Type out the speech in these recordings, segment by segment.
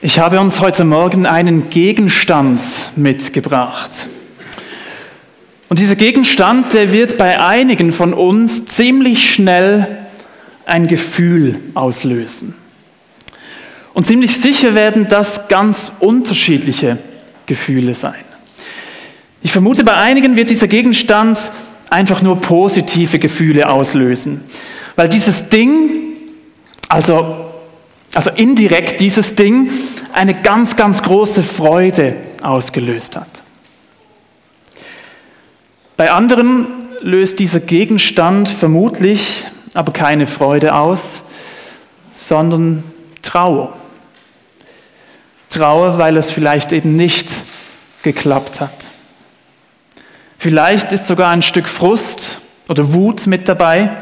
Ich habe uns heute Morgen einen Gegenstand mitgebracht. Und dieser Gegenstand, der wird bei einigen von uns ziemlich schnell ein Gefühl auslösen. Und ziemlich sicher werden das ganz unterschiedliche Gefühle sein. Ich vermute, bei einigen wird dieser Gegenstand einfach nur positive Gefühle auslösen, weil dieses Ding, also also indirekt dieses Ding eine ganz, ganz große Freude ausgelöst hat. Bei anderen löst dieser Gegenstand vermutlich aber keine Freude aus, sondern Trauer. Trauer, weil es vielleicht eben nicht geklappt hat. Vielleicht ist sogar ein Stück Frust oder Wut mit dabei,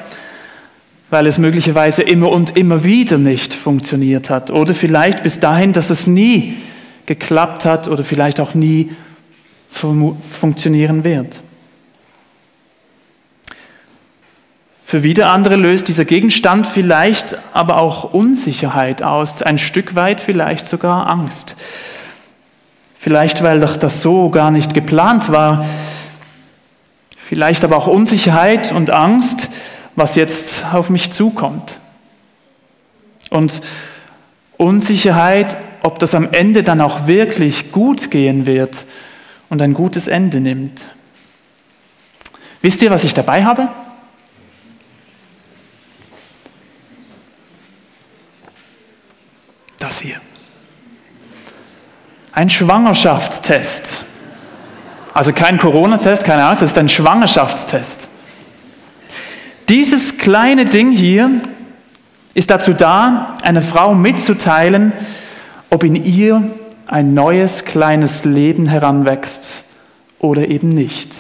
weil es möglicherweise immer und immer wieder nicht funktioniert hat. Oder vielleicht bis dahin, dass es nie geklappt hat oder vielleicht auch nie funktionieren wird. Für wieder andere löst dieser Gegenstand vielleicht aber auch Unsicherheit aus, ein Stück weit vielleicht sogar Angst. Vielleicht, weil doch das so gar nicht geplant war. Vielleicht aber auch Unsicherheit und Angst, was jetzt auf mich zukommt. Und Unsicherheit, ob das am Ende dann auch wirklich gut gehen wird und ein gutes Ende nimmt. Wisst ihr, was ich dabei habe? Das hier. Ein Schwangerschaftstest. Also kein Corona-Test, keine Ahnung, es ist ein Schwangerschaftstest. Dieses kleine Ding hier ist dazu da, einer Frau mitzuteilen, ob in ihr ein neues kleines Leben heranwächst oder eben nicht.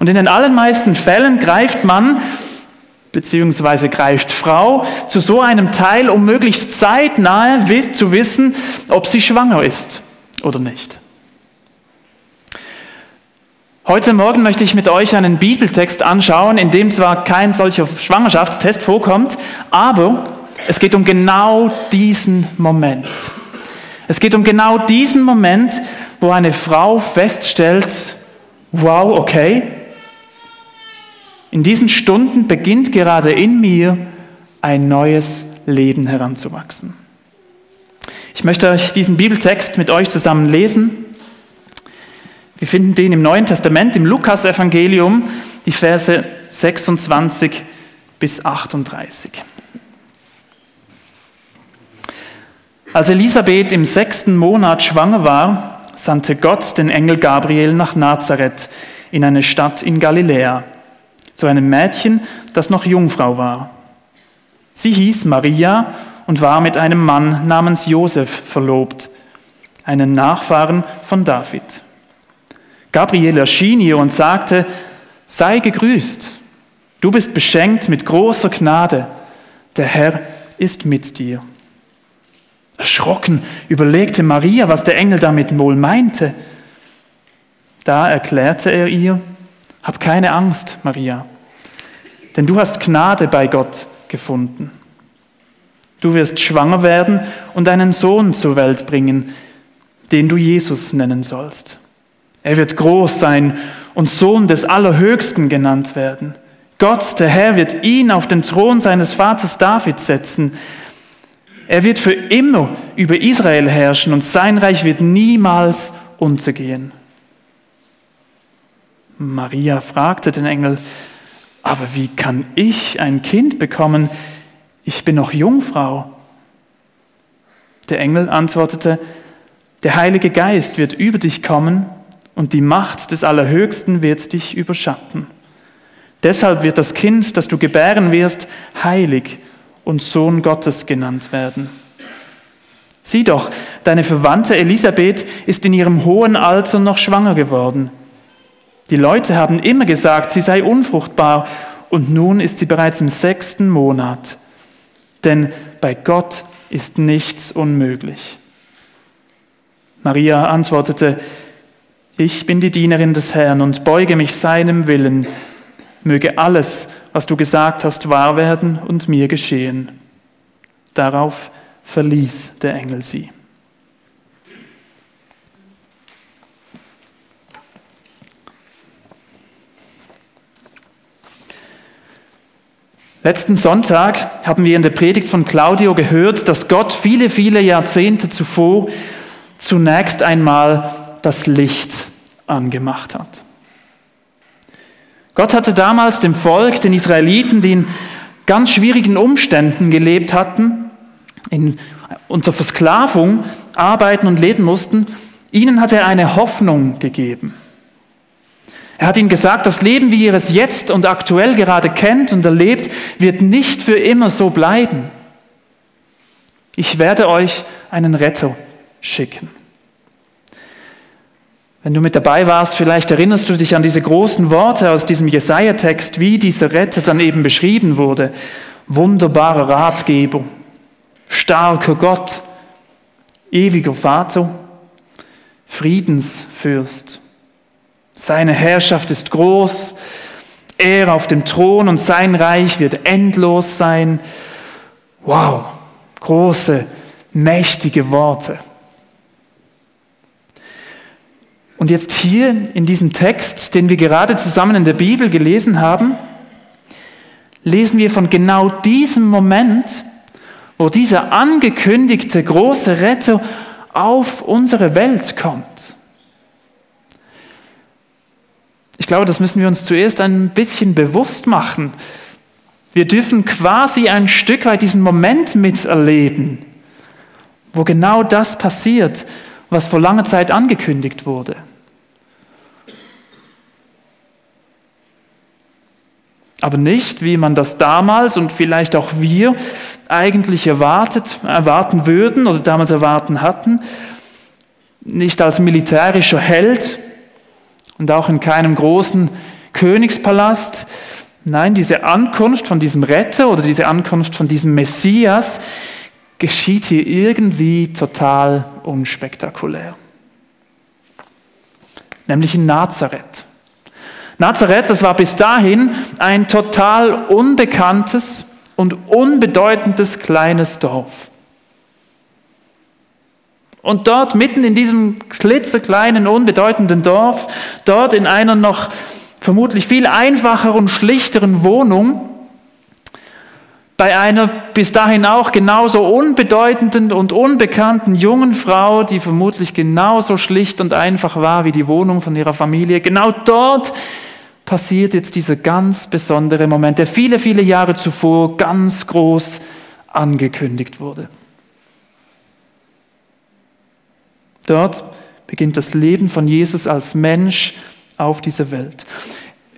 Und in den allermeisten Fällen greift man beziehungsweise greift Frau zu so einem Teil, um möglichst zeitnahe zu wissen, ob sie schwanger ist oder nicht. Heute Morgen möchte ich mit euch einen Bibeltext anschauen, in dem zwar kein solcher Schwangerschaftstest vorkommt, aber es geht um genau diesen Moment. Es geht um genau diesen Moment, wo eine Frau feststellt, wow, okay, in diesen Stunden beginnt gerade in mir ein neues Leben heranzuwachsen. Ich möchte euch diesen Bibeltext mit euch zusammen lesen. Wir finden den im Neuen Testament, im Lukas-Evangelium, die Verse 26 bis 38. Als Elisabeth im sechsten Monat schwanger war, sandte Gott den Engel Gabriel nach Nazareth in eine Stadt in Galiläa, zu einem Mädchen, das noch Jungfrau war. Sie hieß Maria und war mit einem Mann namens Josef verlobt, einen Nachfahren von David. Gabriel erschien ihr und sagte, sei gegrüßt, du bist beschenkt mit großer Gnade, der Herr ist mit dir. Erschrocken überlegte Maria, was der Engel damit wohl meinte. Da erklärte er ihr, hab keine Angst, Maria, denn du hast Gnade bei Gott gefunden. Du wirst schwanger werden und einen Sohn zur Welt bringen, den du Jesus nennen sollst. Er wird groß sein und Sohn des Allerhöchsten genannt werden. Gott, der Herr, wird ihn auf den Thron seines Vaters David setzen. Er wird für immer über Israel herrschen und sein Reich wird niemals untergehen. Maria fragte den Engel, aber wie kann ich ein Kind bekommen? Ich bin noch Jungfrau. Der Engel antwortete, der Heilige Geist wird über dich kommen und die Macht des Allerhöchsten wird dich überschatten. Deshalb wird das Kind, das du gebären wirst, heilig und Sohn Gottes genannt werden. Sieh doch, deine Verwandte Elisabeth ist in ihrem hohen Alter noch schwanger geworden. Die Leute haben immer gesagt, sie sei unfruchtbar und nun ist sie bereits im sechsten Monat. Denn bei Gott ist nichts unmöglich. Maria antwortete, ich bin die Dienerin des Herrn und beuge mich seinem Willen. Möge alles, was du gesagt hast, wahr werden und mir geschehen. Darauf verließ der Engel sie. Letzten Sonntag haben wir in der Predigt von Claudio gehört, dass Gott viele, viele Jahrzehnte zuvor zunächst einmal das Licht angemacht hat. Gott hatte damals dem Volk, den Israeliten, die in ganz schwierigen Umständen gelebt hatten, in, unter Versklavung arbeiten und leben mussten, ihnen hat er eine Hoffnung gegeben. Er hat ihnen gesagt, das Leben, wie ihr es jetzt und aktuell gerade kennt und erlebt, wird nicht für immer so bleiben. Ich werde euch einen Retter schicken. Wenn du mit dabei warst, vielleicht erinnerst du dich an diese großen Worte aus diesem Jesaja-Text, wie dieser Retter dann eben beschrieben wurde. Wunderbarer Ratgeber, starker Gott, ewiger Vater, Friedensfürst. Seine Herrschaft ist groß, er auf dem Thron und sein Reich wird endlos sein. Wow, große, mächtige Worte. Und jetzt hier in diesem Text, den wir gerade zusammen in der Bibel gelesen haben, lesen wir von genau diesem Moment, wo dieser angekündigte große Retter auf unsere Welt kommt. Ich glaube, das müssen wir uns zuerst ein bisschen bewusst machen. Wir dürfen quasi ein Stück weit diesen Moment miterleben, wo genau das passiert, was vor langer Zeit angekündigt wurde. Aber nicht, wie man das damals und vielleicht auch wir eigentlich erwartet, erwarten würden oder damals erwarten hatten, nicht als militärischer Held, und auch in keinem großen Königspalast. Nein, diese Ankunft von diesem Retter oder diese Ankunft von diesem Messias geschieht hier irgendwie total unspektakulär. Nämlich in Nazareth. Nazareth, das war bis dahin ein total unbekanntes und unbedeutendes kleines Dorf. Und dort mitten in diesem klitzekleinen, unbedeutenden Dorf, dort in einer noch vermutlich viel einfacheren schlichteren Wohnung, bei einer bis dahin auch genauso unbedeutenden und unbekannten jungen Frau, die vermutlich genauso schlicht und einfach war wie die Wohnung von ihrer Familie, genau dort passiert jetzt dieser ganz besondere Moment, der viele, viele Jahre zuvor ganz groß angekündigt wurde. Dort beginnt das Leben von Jesus als Mensch auf dieser Welt.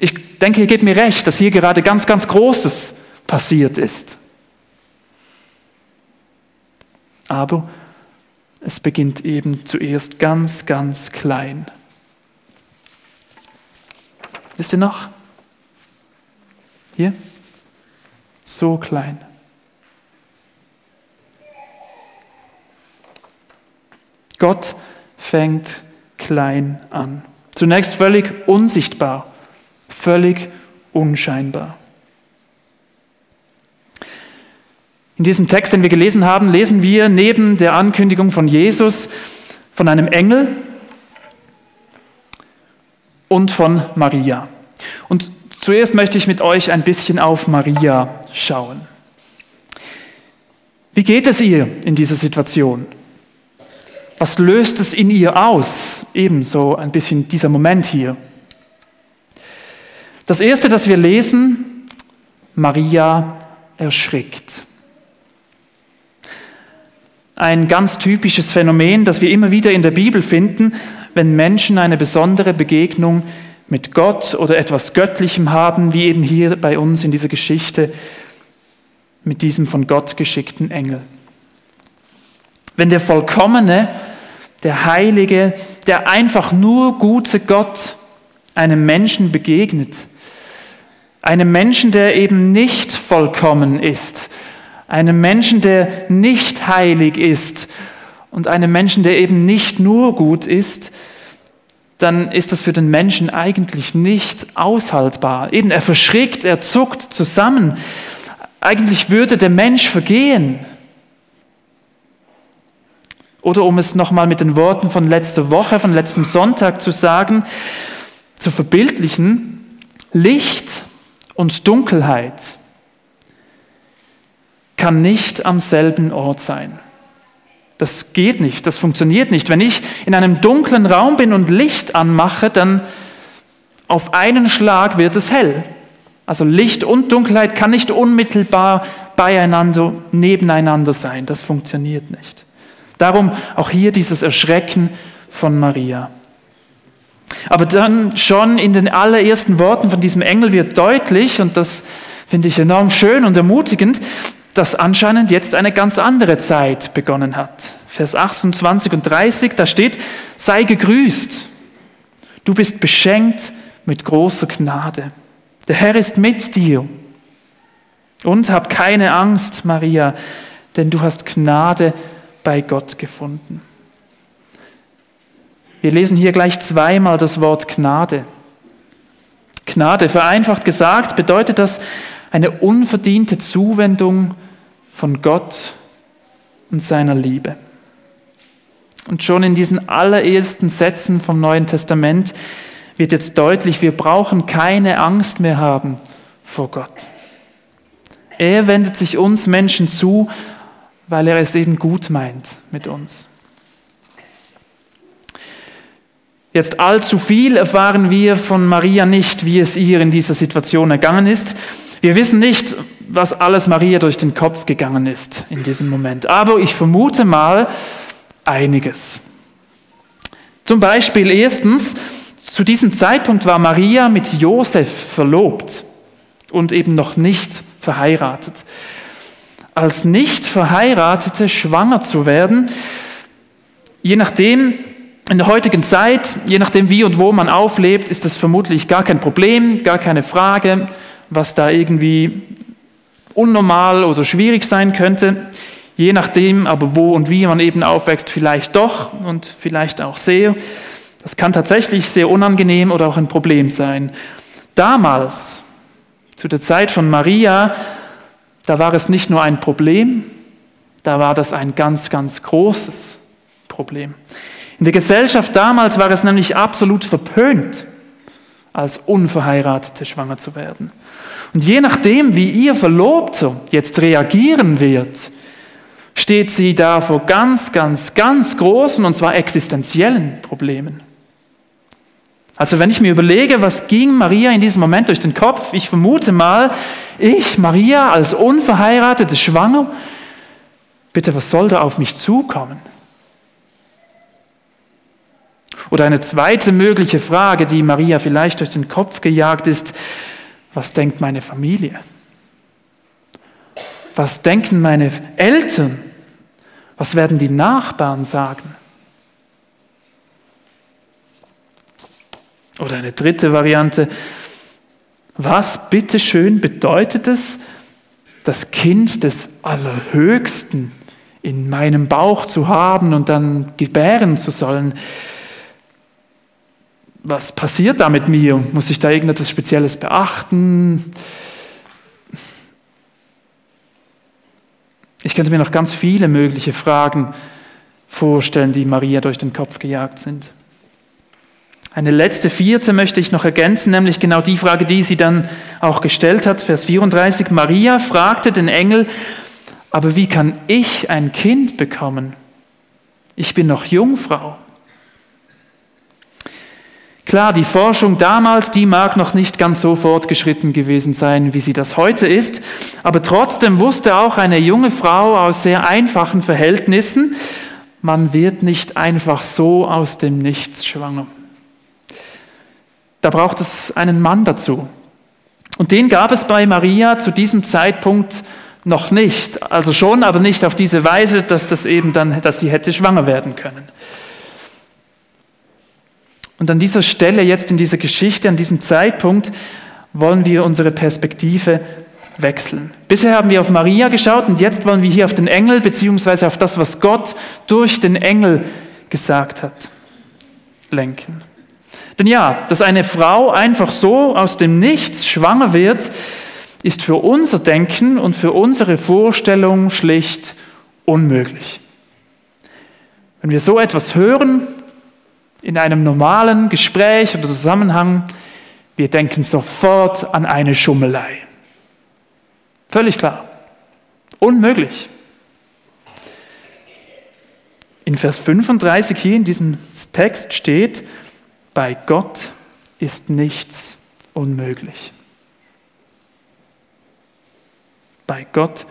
Ich denke, ihr gebt mir recht, dass hier gerade ganz, ganz Großes passiert ist. Aber es beginnt eben zuerst ganz, ganz klein. Wisst ihr noch? Hier? So klein. Gott fängt klein an. Zunächst völlig unsichtbar, völlig unscheinbar. In diesem Text, den wir gelesen haben, lesen wir neben der Ankündigung von Jesus von einem Engel und von Maria. Und zuerst möchte ich mit euch ein bisschen auf Maria schauen. Wie geht es ihr in dieser Situation? Was löst es in ihr aus? Ebenso ein bisschen dieser Moment hier. Das erste, das wir lesen, Maria erschrickt. Ein ganz typisches Phänomen, das wir immer wieder in der Bibel finden, wenn Menschen eine besondere Begegnung mit Gott oder etwas Göttlichem haben, wie eben hier bei uns in dieser Geschichte mit diesem von Gott geschickten Engel. Wenn der vollkommene, der heilige, der einfach nur gute Gott einem Menschen begegnet, einem Menschen, der eben nicht vollkommen ist, einem Menschen, der nicht heilig ist und einem Menschen, der eben nicht nur gut ist, dann ist das für den Menschen eigentlich nicht aushaltbar. Eben, er verschrickt, er zuckt zusammen. Eigentlich würde der Mensch vergehen. Oder um es nochmal mit den Worten von letzter Woche, von letztem Sonntag zu sagen, zu verbildlichen, Licht und Dunkelheit kann nicht am selben Ort sein. Das geht nicht, das funktioniert nicht. Wenn ich in einem dunklen Raum bin und Licht anmache, dann auf einen Schlag wird es hell. Also Licht und Dunkelheit kann nicht unmittelbar beieinander, nebeneinander sein. Das funktioniert nicht. Darum auch hier dieses Erschrecken von Maria. Aber dann schon in den allerersten Worten von diesem Engel wird deutlich, und das finde ich enorm schön und ermutigend, dass anscheinend jetzt eine ganz andere Zeit begonnen hat. Vers 28 und 30, da steht, sei gegrüßt, du bist beschenkt mit großer Gnade. Der Herr ist mit dir. Und hab keine Angst, Maria, denn du hast Gnade bei Gott gefunden. Wir lesen hier gleich zweimal das Wort Gnade. Gnade, vereinfacht gesagt, bedeutet das eine unverdiente Zuwendung von Gott und seiner Liebe. Und schon in diesen allerersten Sätzen vom Neuen Testament wird jetzt deutlich, wir brauchen keine Angst mehr haben vor Gott. Er wendet sich uns Menschen zu, weil er es eben gut meint mit uns. Jetzt allzu viel erfahren wir von Maria nicht, wie es ihr in dieser Situation ergangen ist. Wir wissen nicht, was alles Maria durch den Kopf gegangen ist in diesem Moment. Aber ich vermute mal einiges. Zum Beispiel erstens, zu diesem Zeitpunkt war Maria mit Josef verlobt und eben noch nicht verheiratet. Als nicht verheiratete schwanger zu werden, je nachdem, in der heutigen Zeit, je nachdem wie und wo man auflebt, ist das vermutlich gar kein Problem, gar keine Frage, was da irgendwie unnormal oder schwierig sein könnte. Je nachdem aber wo und wie man eben aufwächst, vielleicht doch und vielleicht auch sehr. Das kann tatsächlich sehr unangenehm oder auch ein Problem sein. Damals, zu der Zeit von Maria, da war es nicht nur ein Problem, da war das ein ganz, ganz großes Problem. In der Gesellschaft damals war es nämlich absolut verpönt, als Unverheiratete schwanger zu werden. Und je nachdem, wie ihr Verlobter jetzt reagieren wird, steht sie da vor ganz, ganz, ganz großen und zwar existenziellen Problemen. Also wenn ich mir überlege, was ging Maria in diesem Moment durch den Kopf, ich vermute mal, ich, Maria, als unverheiratete Schwanger, bitte, was soll da auf mich zukommen? Oder eine zweite mögliche Frage, die Maria vielleicht durch den Kopf gejagt ist, was denkt meine Familie? Was denken meine Eltern? Was werden die Nachbarn sagen? Oder eine dritte Variante. Was bitteschön bedeutet es, das Kind des Allerhöchsten in meinem Bauch zu haben und dann gebären zu sollen? Was passiert da mit mir? Muss ich da irgendetwas Spezielles beachten? Ich könnte mir noch ganz viele mögliche Fragen vorstellen, die Maria durch den Kopf gejagt sind. Eine letzte vierte möchte ich noch ergänzen, nämlich genau die Frage, die sie dann auch gestellt hat, Vers 34. Maria fragte den Engel, aber wie kann ich ein Kind bekommen? Ich bin noch Jungfrau. Klar, die Forschung damals, die mag noch nicht ganz so fortgeschritten gewesen sein, wie sie das heute ist, aber trotzdem wusste auch eine junge Frau aus sehr einfachen Verhältnissen, man wird nicht einfach so aus dem Nichts schwanger. Da braucht es einen Mann dazu. Und den gab es bei Maria zu diesem Zeitpunkt noch nicht. Also schon, aber nicht auf diese Weise, dass das eben dann, dass sie hätte schwanger werden können. Und an dieser Stelle, jetzt in dieser Geschichte, an diesem Zeitpunkt, wollen wir unsere Perspektive wechseln. Bisher haben wir auf Maria geschaut und jetzt wollen wir hier auf den Engel beziehungsweise auf das, was Gott durch den Engel gesagt hat, lenken. Denn ja, dass eine Frau einfach so aus dem Nichts schwanger wird, ist für unser Denken und für unsere Vorstellung schlicht unmöglich. Wenn wir so etwas hören, in einem normalen Gespräch oder Zusammenhang, wir denken sofort an eine Schummelei. Völlig klar. Unmöglich. In Vers 35 hier in diesem Text steht, bei Gott ist nichts unmöglich. Bei Gott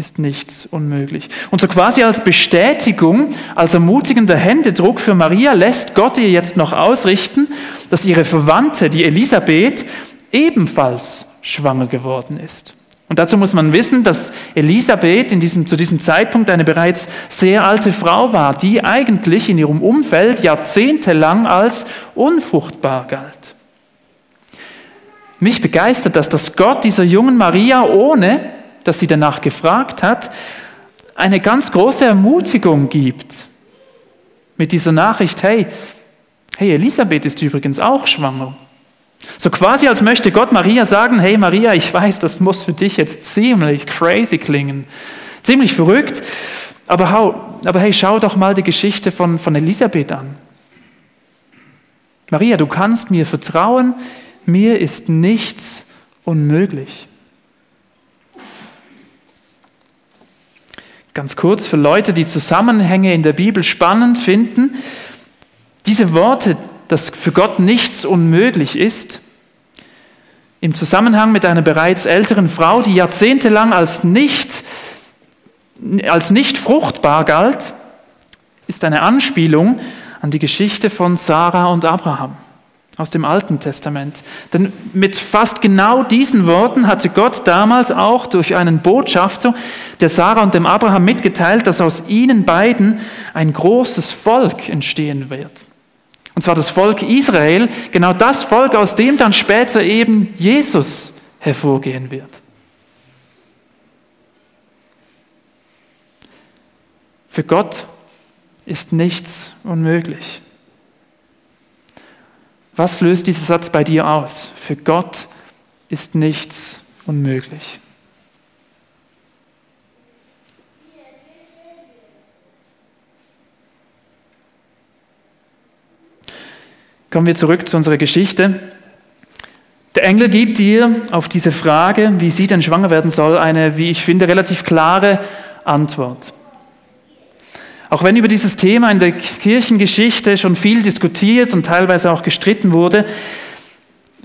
ist nichts unmöglich. Und so quasi als Bestätigung, als ermutigender Händedruck für Maria lässt Gott ihr jetzt noch ausrichten, dass ihre Verwandte, die Elisabeth, ebenfalls schwanger geworden ist. Und dazu muss man wissen, dass Elisabeth in diesem, zu diesem Zeitpunkt eine bereits sehr alte Frau war, die eigentlich in ihrem Umfeld jahrzehntelang als unfruchtbar galt. Mich begeistert das, dass Gott dieser jungen Maria, ohne dass sie danach gefragt hat, eine ganz große Ermutigung gibt. Mit dieser Nachricht, hey, hey, Elisabeth ist übrigens auch schwanger. So quasi als möchte Gott Maria sagen, hey Maria, ich weiß, das muss für dich jetzt ziemlich crazy klingen, ziemlich verrückt, aber, hau, aber hey, schau doch mal die Geschichte von, von Elisabeth an. Maria, du kannst mir vertrauen, mir ist nichts unmöglich. Ganz kurz für Leute, die Zusammenhänge in der Bibel spannend finden, diese Worte, dass für Gott nichts unmöglich ist, im Zusammenhang mit einer bereits älteren Frau, die jahrzehntelang als nicht, als nicht fruchtbar galt, ist eine Anspielung an die Geschichte von Sarah und Abraham aus dem Alten Testament. Denn mit fast genau diesen Worten hatte Gott damals auch durch einen Botschafter der Sarah und dem Abraham mitgeteilt, dass aus ihnen beiden ein großes Volk entstehen wird. Und zwar das Volk Israel, genau das Volk, aus dem dann später eben Jesus hervorgehen wird. Für Gott ist nichts unmöglich. Was löst dieser Satz bei dir aus? Für Gott ist nichts unmöglich. Kommen wir zurück zu unserer Geschichte. Der Engel gibt dir auf diese Frage, wie sie denn schwanger werden soll, eine, wie ich finde, relativ klare Antwort. Auch wenn über dieses Thema in der Kirchengeschichte schon viel diskutiert und teilweise auch gestritten wurde,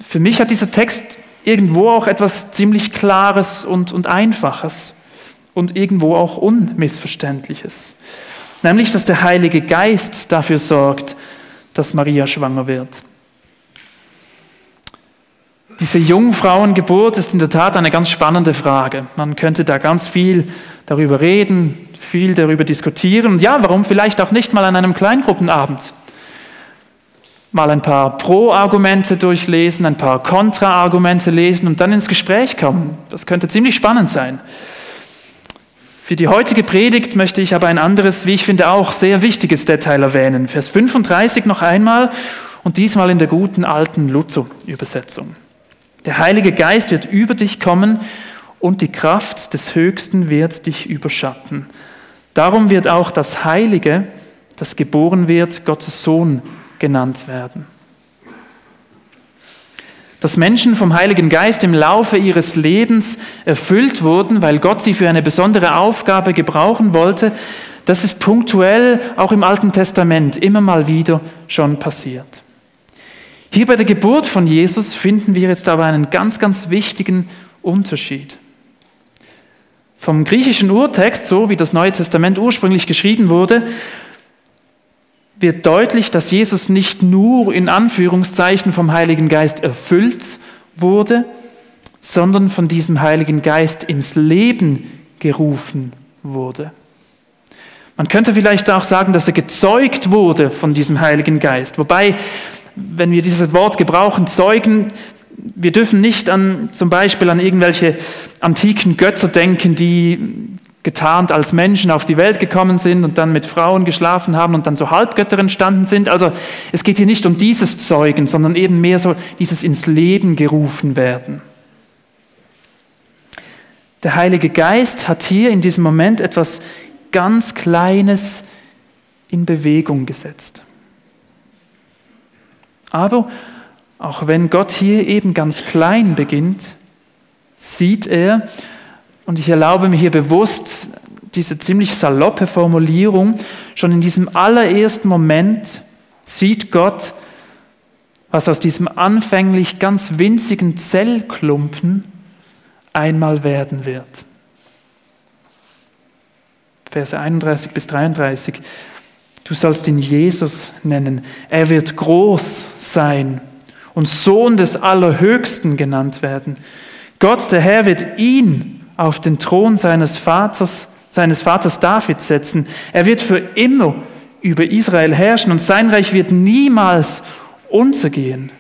für mich hat dieser Text irgendwo auch etwas ziemlich Klares und, und Einfaches und irgendwo auch Unmissverständliches. Nämlich, dass der Heilige Geist dafür sorgt, dass Maria schwanger wird. Diese Jungfrauengeburt ist in der Tat eine ganz spannende Frage. Man könnte da ganz viel darüber reden, viel darüber diskutieren. Ja, warum vielleicht auch nicht mal an einem Kleingruppenabend? Mal ein paar Pro-Argumente durchlesen, ein paar Kontra-Argumente lesen und dann ins Gespräch kommen. Das könnte ziemlich spannend sein. Für die heutige Predigt möchte ich aber ein anderes, wie ich finde, auch sehr wichtiges Detail erwähnen. Vers 35 noch einmal und diesmal in der guten alten Luther-Übersetzung. Der Heilige Geist wird über dich kommen und die Kraft des Höchsten wird dich überschatten. Darum wird auch das Heilige, das geboren wird, Gottes Sohn genannt werden dass Menschen vom Heiligen Geist im Laufe ihres Lebens erfüllt wurden, weil Gott sie für eine besondere Aufgabe gebrauchen wollte, das ist punktuell auch im Alten Testament immer mal wieder schon passiert. Hier bei der Geburt von Jesus finden wir jetzt aber einen ganz, ganz wichtigen Unterschied. Vom griechischen Urtext, so wie das Neue Testament ursprünglich geschrieben wurde, wird deutlich, dass Jesus nicht nur in Anführungszeichen vom Heiligen Geist erfüllt wurde, sondern von diesem Heiligen Geist ins Leben gerufen wurde. Man könnte vielleicht auch sagen, dass er gezeugt wurde von diesem Heiligen Geist. Wobei, wenn wir dieses Wort gebrauchen, zeugen, wir dürfen nicht an, zum Beispiel an irgendwelche antiken Götter denken, die getarnt als Menschen auf die Welt gekommen sind und dann mit Frauen geschlafen haben und dann so Halbgötter entstanden sind. Also es geht hier nicht um dieses Zeugen, sondern eben mehr so dieses ins Leben gerufen werden. Der Heilige Geist hat hier in diesem Moment etwas ganz Kleines in Bewegung gesetzt. Aber auch wenn Gott hier eben ganz klein beginnt, sieht er, und ich erlaube mir hier bewusst diese ziemlich saloppe Formulierung, schon in diesem allerersten Moment sieht Gott, was aus diesem anfänglich ganz winzigen Zellklumpen einmal werden wird. Verse 31 bis 33. Du sollst ihn Jesus nennen. Er wird groß sein und Sohn des Allerhöchsten genannt werden. Gott, der Herr, wird ihn auf den Thron seines Vaters, seines Vaters David setzen. Er wird für immer über Israel herrschen und sein Reich wird niemals untergehen.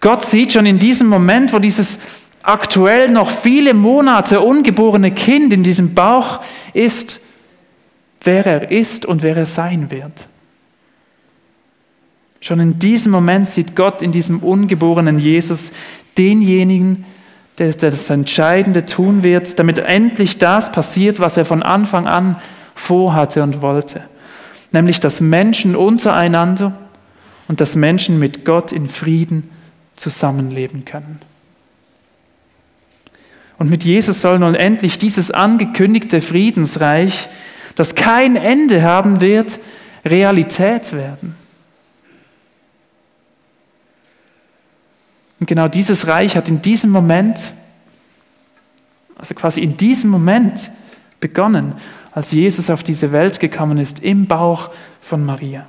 Gott sieht schon in diesem Moment, wo dieses aktuell noch viele Monate ungeborene Kind in diesem Bauch ist, wer er ist und wer er sein wird. Schon in diesem Moment sieht Gott in diesem ungeborenen Jesus denjenigen, der das Entscheidende tun wird, damit endlich das passiert, was er von Anfang an vorhatte und wollte. Nämlich, dass Menschen untereinander und dass Menschen mit Gott in Frieden zusammenleben können. Und mit Jesus soll nun endlich dieses angekündigte Friedensreich das kein Ende haben wird, Realität werden. Und genau dieses Reich hat in diesem Moment, also quasi in diesem Moment begonnen, als Jesus auf diese Welt gekommen ist, im Bauch von Maria.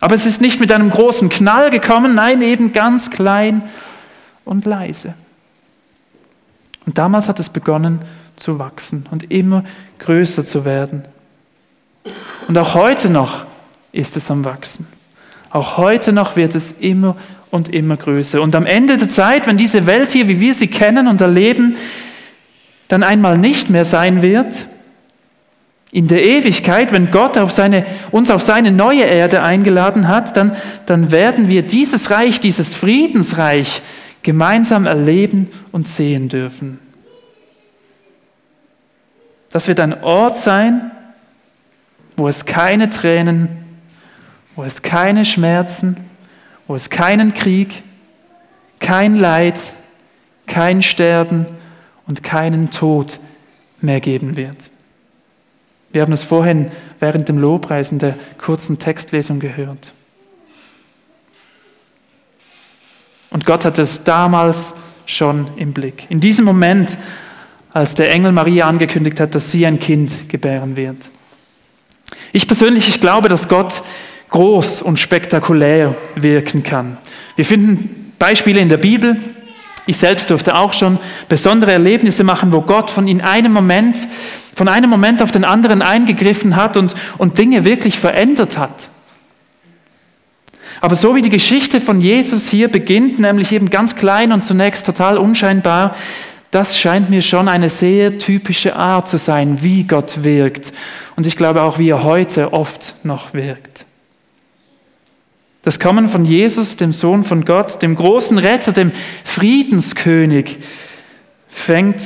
Aber es ist nicht mit einem großen Knall gekommen, nein, eben ganz klein und leise. Und damals hat es begonnen zu wachsen und immer größer zu werden. Und auch heute noch ist es am Wachsen. Auch heute noch wird es immer und immer größer. Und am Ende der Zeit, wenn diese Welt hier, wie wir sie kennen und erleben, dann einmal nicht mehr sein wird, in der Ewigkeit, wenn Gott auf seine, uns auf seine neue Erde eingeladen hat, dann, dann werden wir dieses Reich, dieses Friedensreich gemeinsam erleben und sehen dürfen. Das wird ein Ort sein, wo es keine Tränen, wo es keine Schmerzen, wo es keinen Krieg, kein Leid, kein Sterben und keinen Tod mehr geben wird. Wir haben es vorhin während dem Lobpreis in der kurzen Textlesung gehört. Und Gott hat es damals schon im Blick. In diesem Moment als der Engel Maria angekündigt hat, dass sie ein Kind gebären wird. Ich persönlich, ich glaube, dass Gott groß und spektakulär wirken kann. Wir finden Beispiele in der Bibel. Ich selbst durfte auch schon besondere Erlebnisse machen, wo Gott von in einem Moment, von einem Moment auf den anderen eingegriffen hat und, und Dinge wirklich verändert hat. Aber so wie die Geschichte von Jesus hier beginnt, nämlich eben ganz klein und zunächst total unscheinbar, das scheint mir schon eine sehr typische Art zu sein, wie Gott wirkt. Und ich glaube auch, wie er heute oft noch wirkt. Das Kommen von Jesus, dem Sohn von Gott, dem großen Retter, dem Friedenskönig, fängt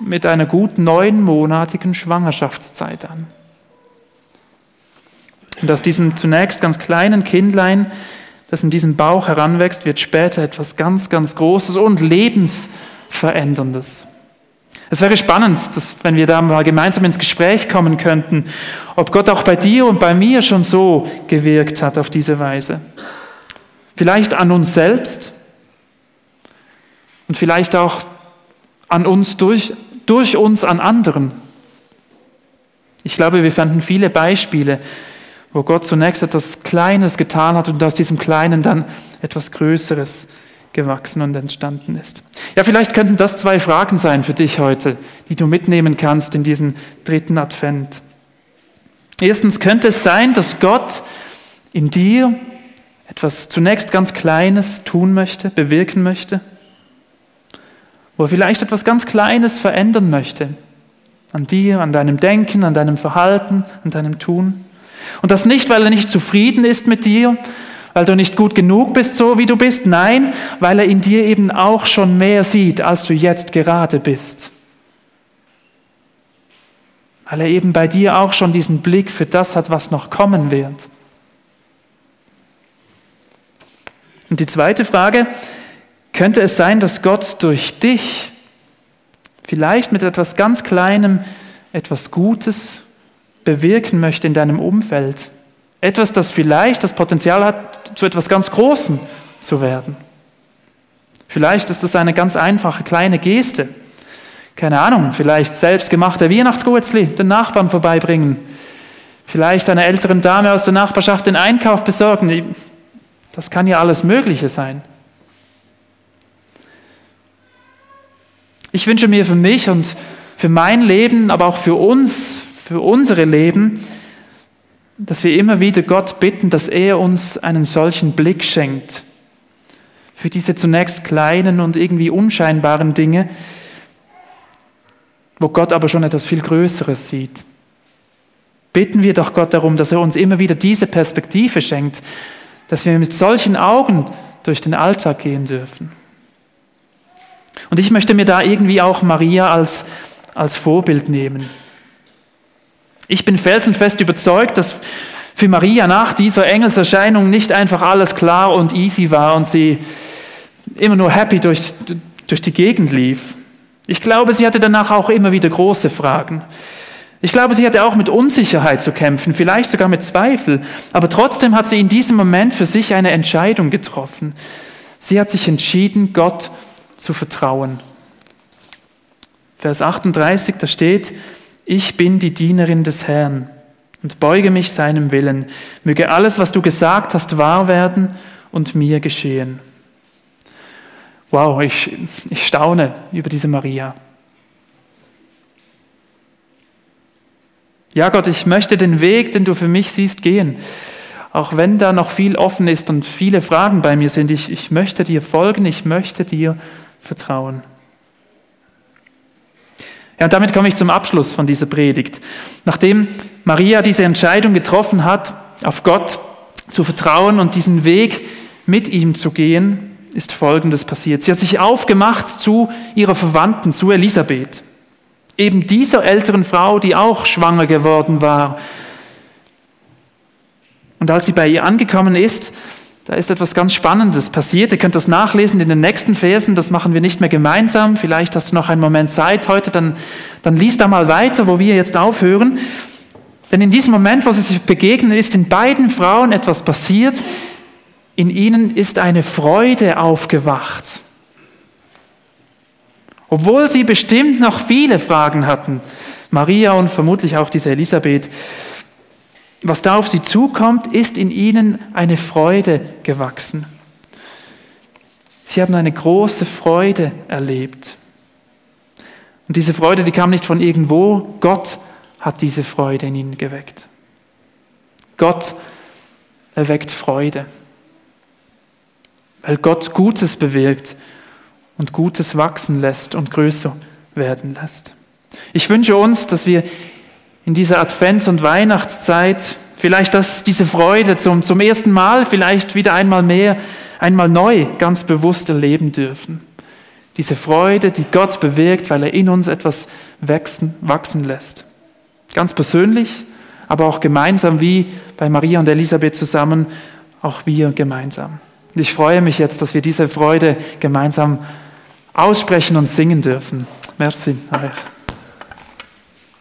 mit einer gut neunmonatigen Schwangerschaftszeit an. Und aus diesem zunächst ganz kleinen Kindlein, das in diesem Bauch heranwächst, wird später etwas ganz, ganz Großes und Lebens Veränderndes. Es wäre spannend, dass, wenn wir da mal gemeinsam ins Gespräch kommen könnten, ob Gott auch bei dir und bei mir schon so gewirkt hat auf diese Weise. Vielleicht an uns selbst und vielleicht auch an uns durch, durch uns an anderen. Ich glaube, wir fanden viele Beispiele, wo Gott zunächst etwas Kleines getan hat und aus diesem Kleinen dann etwas Größeres gewachsen und entstanden ist. Ja, vielleicht könnten das zwei Fragen sein für dich heute, die du mitnehmen kannst in diesen dritten Advent. Erstens könnte es sein, dass Gott in dir etwas zunächst ganz Kleines tun möchte, bewirken möchte, wo er vielleicht etwas ganz Kleines verändern möchte, an dir, an deinem Denken, an deinem Verhalten, an deinem Tun. Und das nicht, weil er nicht zufrieden ist mit dir, weil du nicht gut genug bist, so wie du bist. Nein, weil er in dir eben auch schon mehr sieht, als du jetzt gerade bist. weil er eben bei dir auch schon diesen Blick für das hat, was noch kommen wird. Und die zweite Frage, könnte es sein, dass Gott durch dich vielleicht mit etwas ganz Kleinem etwas Gutes bewirken möchte in deinem Umfeld? Etwas, das vielleicht das Potenzial hat, zu etwas ganz Großem zu werden. Vielleicht ist das eine ganz einfache kleine Geste. Keine Ahnung, vielleicht selbstgemachte Weihnachtsgutzli den Nachbarn vorbeibringen. Vielleicht einer älteren Dame aus der Nachbarschaft den Einkauf besorgen. Das kann ja alles Mögliche sein. Ich wünsche mir für mich und für mein Leben, aber auch für uns, für unsere Leben, dass wir immer wieder Gott bitten, dass er uns einen solchen Blick schenkt für diese zunächst kleinen und irgendwie unscheinbaren Dinge, wo Gott aber schon etwas viel Größeres sieht. Bitten wir doch Gott darum, dass er uns immer wieder diese Perspektive schenkt, dass wir mit solchen Augen durch den Alltag gehen dürfen. Und ich möchte mir da irgendwie auch Maria als, als Vorbild nehmen. Ich bin felsenfest überzeugt, dass für Maria nach dieser Engelserscheinung nicht einfach alles klar und easy war und sie immer nur happy durch, durch die Gegend lief. Ich glaube, sie hatte danach auch immer wieder große Fragen. Ich glaube, sie hatte auch mit Unsicherheit zu kämpfen, vielleicht sogar mit Zweifel. Aber trotzdem hat sie in diesem Moment für sich eine Entscheidung getroffen. Sie hat sich entschieden, Gott zu vertrauen. Vers 38, da steht, ich bin die Dienerin des Herrn und beuge mich seinem Willen. Möge alles, was du gesagt hast, wahr werden und mir geschehen. Wow, ich, ich staune über diese Maria. Ja, Gott, ich möchte den Weg, den du für mich siehst, gehen. Auch wenn da noch viel offen ist und viele Fragen bei mir sind, ich, ich möchte dir folgen, ich möchte dir vertrauen. Ja, und damit komme ich zum Abschluss von dieser Predigt. Nachdem Maria diese Entscheidung getroffen hat, auf Gott zu vertrauen und diesen Weg mit ihm zu gehen, ist Folgendes passiert. Sie hat sich aufgemacht zu ihrer Verwandten, zu Elisabeth. Eben dieser älteren Frau, die auch schwanger geworden war. Und als sie bei ihr angekommen ist, da ist etwas ganz Spannendes passiert. Ihr könnt das nachlesen in den nächsten Versen. Das machen wir nicht mehr gemeinsam. Vielleicht hast du noch einen Moment Zeit heute. Dann, dann liest da mal weiter, wo wir jetzt aufhören. Denn in diesem Moment, wo sie sich begegnen, ist in beiden Frauen etwas passiert, in ihnen ist eine Freude aufgewacht. Obwohl sie bestimmt noch viele Fragen hatten, Maria und vermutlich auch diese Elisabeth, was da auf sie zukommt, ist in ihnen eine Freude gewachsen. Sie haben eine große Freude erlebt. Und diese Freude, die kam nicht von irgendwo, Gott hat diese Freude in ihnen geweckt. Gott erweckt Freude weil Gott Gutes bewirkt und Gutes wachsen lässt und größer werden lässt. Ich wünsche uns, dass wir in dieser Advents- und Weihnachtszeit vielleicht das, diese Freude zum, zum ersten Mal, vielleicht wieder einmal mehr, einmal neu, ganz bewusst erleben dürfen. Diese Freude, die Gott bewirkt, weil er in uns etwas wachsen, wachsen lässt. Ganz persönlich, aber auch gemeinsam wie bei Maria und Elisabeth zusammen, auch wir gemeinsam. Ich freue mich jetzt, dass wir diese Freude gemeinsam aussprechen und singen dürfen. Merci.